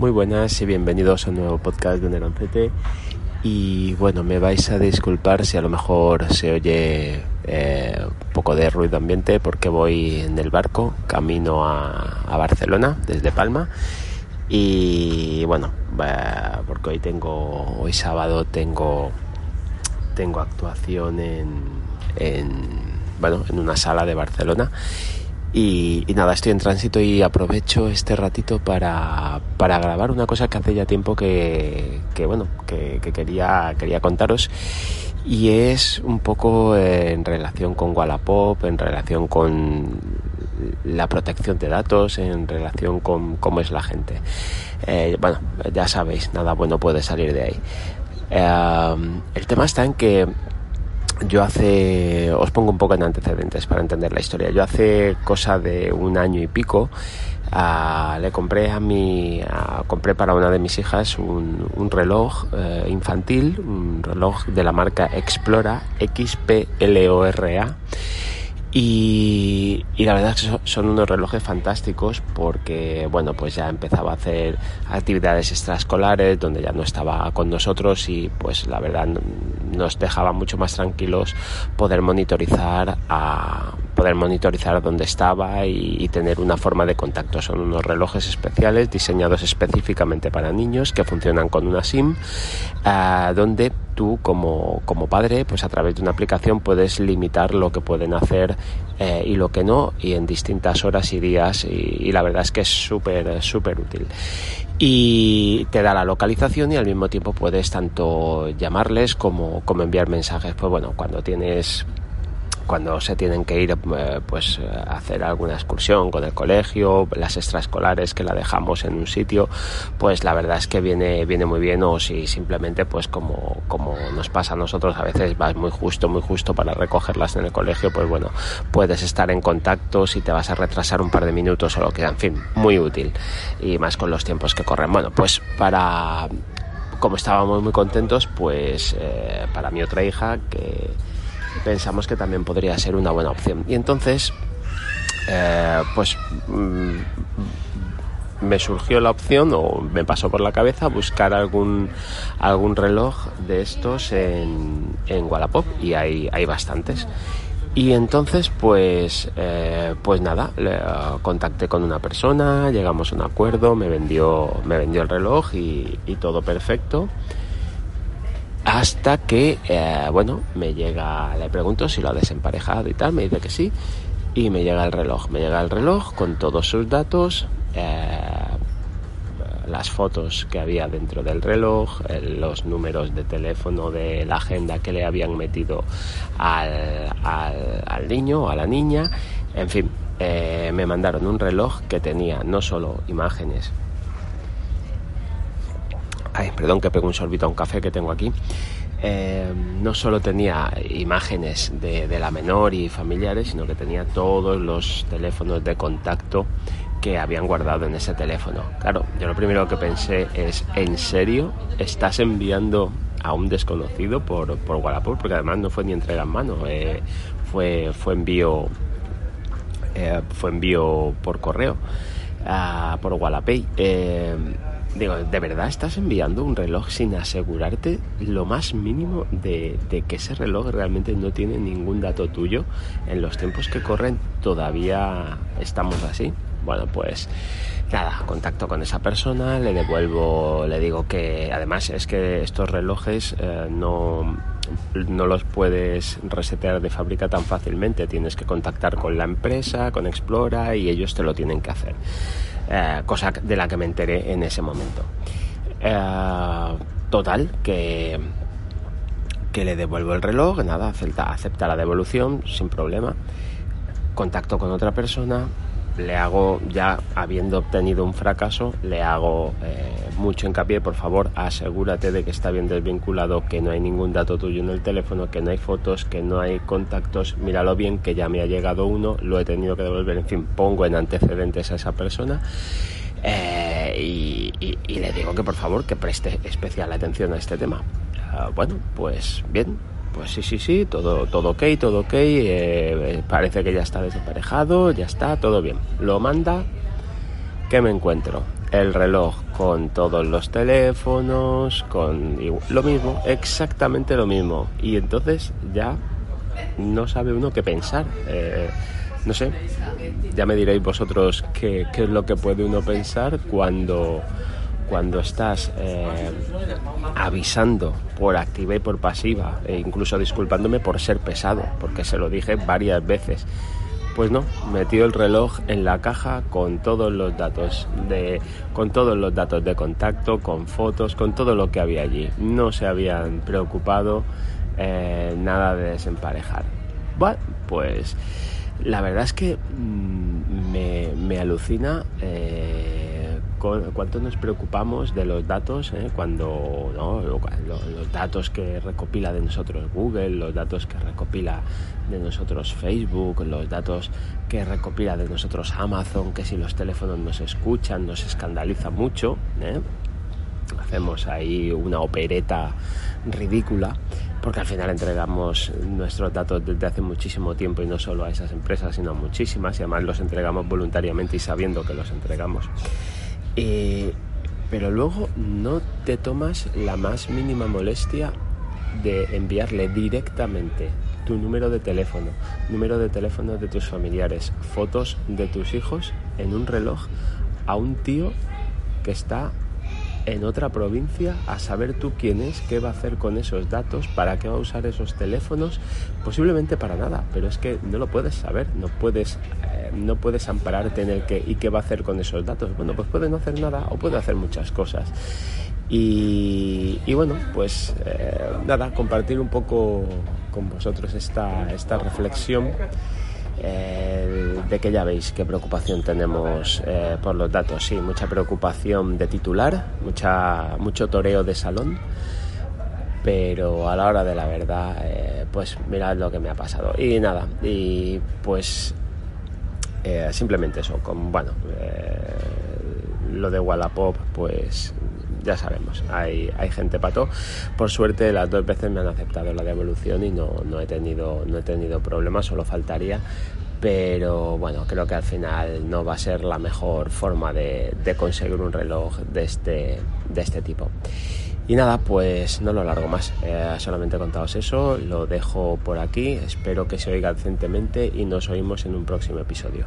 Muy buenas y bienvenidos a un nuevo podcast de Neroncete. Y bueno, me vais a disculpar si a lo mejor se oye eh, un poco de ruido ambiente porque voy en el barco camino a, Barcelona desde Palma. Y bueno, porque hoy tengo, hoy sábado tengo, tengo actuación en, en, bueno, en una sala de Barcelona y, nada, estoy en tránsito y aprovecho este ratito para, para grabar una cosa que hace ya tiempo que, bueno, que, que, quería, quería contaros. Y es un poco en relación con Wallapop, en relación con la protección de datos, en relación con cómo es la gente. Eh, bueno, ya sabéis, nada bueno puede salir de ahí. Eh, el tema está en que yo hace, os pongo un poco en antecedentes para entender la historia. Yo hace cosa de un año y pico uh, le compré a mi, compré para una de mis hijas un, reloj uh, infantil, un reloj de la marca Explora, XPLORA y, y, la verdad es que son unos relojes fantásticos porque, bueno, pues ya empezaba a hacer actividades extraescolares donde ya no estaba con nosotros y pues la verdad nos dejaba mucho más tranquilos poder monitorizar a poder monitorizar dónde estaba y, tener una forma de contacto. Son unos relojes especiales diseñados específicamente para niños que funcionan con una SIM uh, donde tú como, como, padre, pues a través de una aplicación puedes limitar lo que pueden hacer eh, y lo que no, y en distintas horas y días, y, y la verdad es que es súper, súper útil. Y te da la localización y al mismo tiempo puedes tanto llamarles como, como enviar mensajes. Pues bueno, cuando tienes cuando se tienen que ir eh, pues a hacer alguna excursión con el colegio, las extraescolares que la dejamos en un sitio, pues la verdad es que viene, viene muy bien o si simplemente pues como, como nos pasa a nosotros a veces vas muy justo, muy justo para recogerlas en el colegio, pues bueno, puedes estar en contacto si te vas a retrasar un par de minutos o lo que, en fin, muy útil y más con los tiempos que corren. Bueno, pues para como estábamos muy contentos, pues eh, para mi otra hija que pensamos que también podría ser una buena opción. Y entonces, eh, pues mm, me surgió la opción o me pasó por la cabeza buscar algún, algún reloj de estos en, en Wallapop y hay, hay bastantes. Y entonces, pues, eh, pues nada, le, contacté con una persona, llegamos a un acuerdo, me vendió, me vendió el reloj y todo perfecto hasta que, eh, bueno, me llega, le pregunto si lo ha desemparejado y tal, me dice que sí, y me llega el reloj, me llega el reloj con todos sus datos, eh, las fotos que había dentro del reloj, los números de teléfono de la agenda que le habían metido al, al, al niño o a la niña, en fin, eh, me mandaron un reloj que tenía no solo imágenes Ay, perdón que pego un sorbito a un café que tengo aquí. Eh, no solo tenía imágenes de, la menor y familiares, sino que tenía todos los teléfonos de contacto que habían guardado en ese teléfono. Claro, yo lo primero que pensé es, ¿en serio estás enviando a un desconocido por, por Wallapop? Porque además no fue ni entrega en mano, eh, fue, fue envío eh, fue envío por correo, uh, por Wallapay. Digo, ¿de verdad estás enviando un reloj sin asegurarte lo más mínimo de, de, que ese reloj realmente no tiene ningún dato tuyo? En los tiempos que corren todavía estamos así. Bueno, pues nada, contacto con esa persona, le devuelvo, le digo que además es que estos relojes eh, no, no los puedes resetear de fábrica tan fácilmente. Tienes que contactar con la empresa, con Explora y ellos te lo tienen que hacer eh, cosa de la que me enteré en ese momento. Eh, total, que, que le devuelvo el reloj, nada, acepta, acepta la devolución sin problema. Contacto con otra persona, le hago, ya habiendo obtenido un fracaso, le hago eh, mucho hincapié, por favor, asegúrate de que está bien desvinculado, que no hay ningún dato tuyo en el teléfono, que no hay fotos, que no hay contactos, míralo bien, que ya me ha llegado uno, lo he tenido que devolver, en fin, pongo en antecedentes a esa persona. Eh, y, le digo que por favor que preste especial atención a este tema. Uh, bueno, pues bien, pues sí, sí, sí, todo, todo ok, todo ok, eh, parece que ya está desemparejado, ya está, todo bien. Lo manda, ¿qué me encuentro? el reloj con todos los teléfonos, con lo mismo, exactamente lo mismo. Y entonces ya no sabe uno qué pensar. Eh, no sé, ya me diréis vosotros qué, qué, es lo que puede uno pensar cuando, cuando estás eh, avisando por activa y por pasiva, e incluso disculpándome por ser pesado, porque se lo dije varias veces. Pues no, metió el reloj en la caja con todos los datos de con todos los datos de contacto, con fotos, con todo lo que había allí. No se habían preocupado eh, nada de desemparejar. Bueno, pues la verdad es que mm, me, alucina eh, cuánto nos preocupamos de los datos eh, cuando los datos que recopila de nosotros Google, los datos que recopila de nosotros Facebook, los datos que recopila de nosotros Amazon, que si los teléfonos nos escuchan nos escandaliza mucho. Hacemos ahí una opereta ridícula porque al final entregamos nuestros datos desde hace muchísimo tiempo y no solo a esas empresas, sino a muchísimas y además los entregamos voluntariamente y sabiendo que los entregamos. Pero luego no te tomas la más mínima molestia de enviarle directamente tu número de teléfono, número de teléfono de tus familiares, fotos de tus hijos en un reloj a un tío que está en otra provincia a saber tú quién es, qué va a hacer con esos datos, para qué va a usar esos teléfonos, posiblemente para nada, pero es que no lo puedes saber, no puedes, eh, no puedes ampararte en el que y qué va a hacer con esos datos. Bueno, pues puede no hacer nada o puede hacer muchas cosas. Y, bueno, pues eh, nada, compartir un poco con vosotros esta, esta reflexión. Eh, de que ya veis qué preocupación tenemos eh, por los datos. Sí, mucha preocupación de titular, mucha, mucho toreo de salón, pero a la hora de la verdad, pues mirad lo que me ha pasado. Y nada, y pues simplemente eso, con, bueno, lo de Wallapop, pues ya sabemos, hay, hay gente pato. Por suerte las dos veces me han aceptado la devolución y no, no, he, tenido, no he tenido problemas, solo faltaría. Pero bueno, creo que al final no va a ser la mejor forma de, de conseguir un reloj de este, de este tipo. Y nada, pues no lo largo más. Eh, solamente contados eso, lo dejo por aquí. Espero que se oiga decentemente y nos oímos en un próximo episodio.